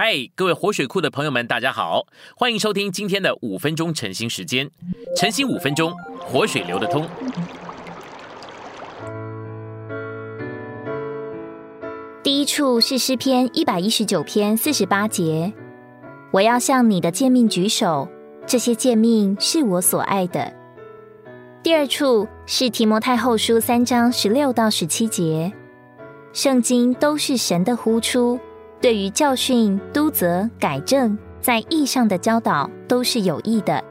嗨，各位活水库的朋友们，大家好，欢迎收听今天的五分钟晨兴时间。晨兴五分钟，活水流得通。第一处是诗篇一百一十九篇四十八节，我要向你的诫命举手，这些诫命是我所爱的。第二处是提摩太后书三章十六到十七节，圣经都是神的呼出。对于教训、督责、改正，在义上的教导都是有益的，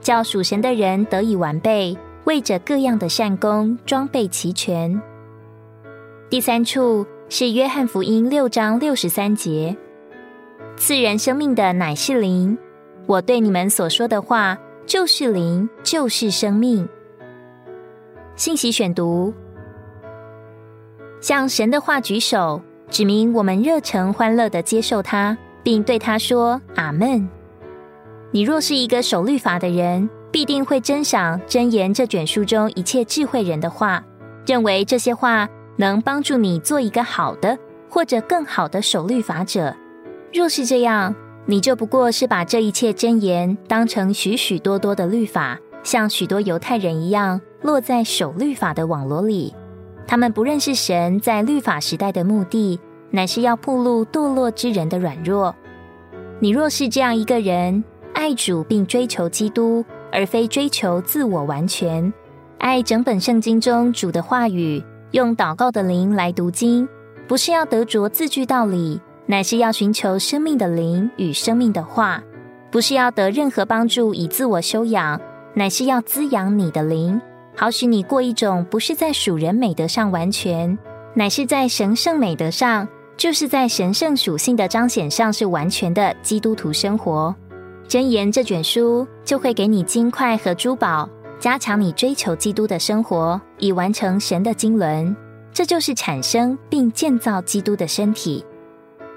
叫属神的人得以完备，为着各样的善功装备齐全。第三处是约翰福音六章六十三节：赐人生命的乃是灵，我对你们所说的话就是灵，就是生命。信息选读：向神的话举手。指明我们热诚欢乐的接受他，并对他说：“阿门。”你若是一个守律法的人，必定会珍赏箴言这卷书中一切智慧人的话，认为这些话能帮助你做一个好的或者更好的守律法者。若是这样，你就不过是把这一切箴言当成许许多多的律法，像许多犹太人一样，落在守律法的网罗里。他们不认识神在律法时代的目的，乃是要暴露堕落之人的软弱。你若是这样一个人，爱主并追求基督，而非追求自我完全，爱整本圣经中主的话语，用祷告的灵来读经，不是要得着字句道理，乃是要寻求生命的灵与生命的话；不是要得任何帮助以自我修养，乃是要滋养你的灵。好使你过一种不是在属人美德上完全，乃是在神圣美德上，就是在神圣属性的彰显上是完全的基督徒生活。箴言这卷书就会给你金块和珠宝，加强你追求基督的生活，以完成神的经纶。这就是产生并建造基督的身体。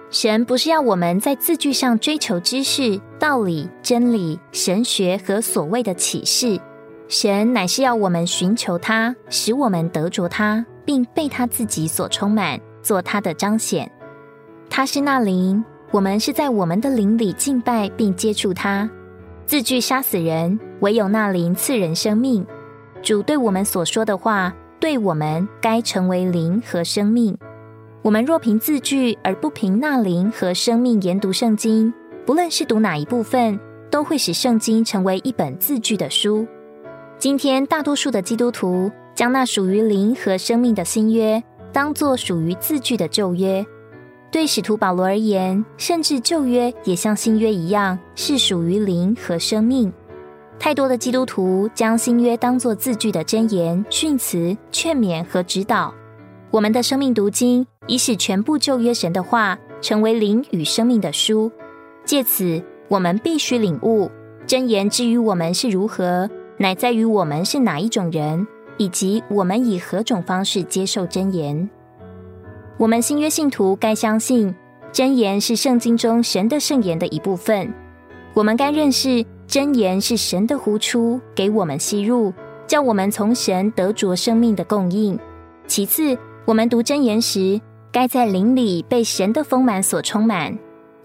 神不是要我们在字句上追求知识、道理、真理、神学和所谓的启示。神乃是要我们寻求他，使我们得着他，并被他自己所充满，做他的彰显。他是那灵，我们是在我们的灵里敬拜并接触他。字句杀死人，唯有那灵赐人生命。主对我们所说的话，对我们该成为灵和生命。我们若凭字句而不凭那灵和生命研读圣经，不论是读哪一部分，都会使圣经成为一本字句的书。今天，大多数的基督徒将那属于灵和生命的新约当作属于字句的旧约。对使徒保罗而言，甚至旧约也像新约一样是属于灵和生命。太多的基督徒将新约当作字句的箴言、训词、劝勉和指导。我们的生命读经已使全部旧约神的话成为灵与生命的书。借此，我们必须领悟箴言之于我们是如何。乃在于我们是哪一种人，以及我们以何种方式接受真言。我们新约信徒该相信真言是圣经中神的圣言的一部分。我们该认识真言是神的呼出，给我们吸入，叫我们从神得着生命的供应。其次，我们读真言时，该在灵里被神的丰满所充满。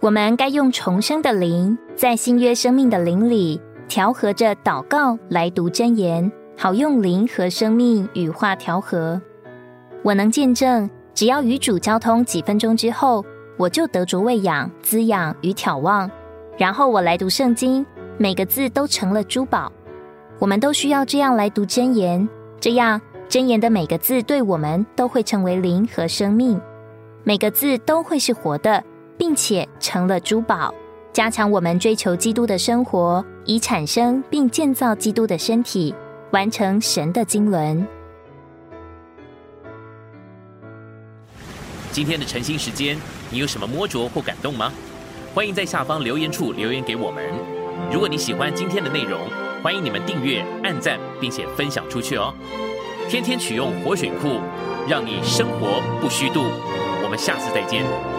我们该用重生的灵，在新约生命的灵里。调和着祷告来读真言，好用灵和生命与话调和。我能见证，只要与主交通几分钟之后，我就得着喂养、滋养与眺望。然后我来读圣经，每个字都成了珠宝。我们都需要这样来读真言，这样真言的每个字对我们都会成为灵和生命，每个字都会是活的，并且成了珠宝。加强我们追求基督的生活，以产生并建造基督的身体，完成神的经纶。今天的晨兴时间，你有什么摸着或感动吗？欢迎在下方留言处留言给我们。如果你喜欢今天的内容，欢迎你们订阅、按赞，并且分享出去哦。天天取用活水库，让你生活不虚度。我们下次再见。